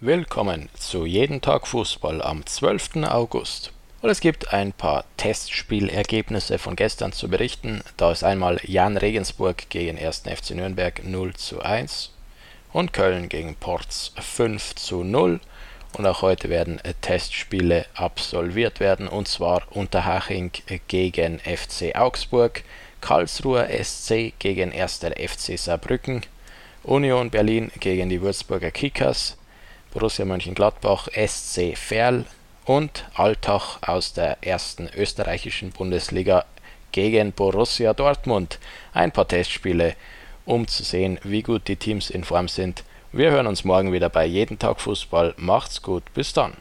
Willkommen zu Jeden Tag Fußball am 12. August. Und es gibt ein paar Testspielergebnisse von gestern zu berichten. Da ist einmal Jan Regensburg gegen 1. FC Nürnberg 0 zu 1 und Köln gegen Ports 5 zu 0. Und auch heute werden Testspiele absolviert werden und zwar Unterhaching gegen FC Augsburg, Karlsruher SC gegen 1. FC Saarbrücken, Union Berlin gegen die Würzburger Kickers, Borussia Mönchengladbach, SC Verl und Altach aus der ersten österreichischen Bundesliga gegen Borussia Dortmund. Ein paar Testspiele, um zu sehen, wie gut die Teams in Form sind. Wir hören uns morgen wieder bei Jeden Tag Fußball. Macht's gut, bis dann.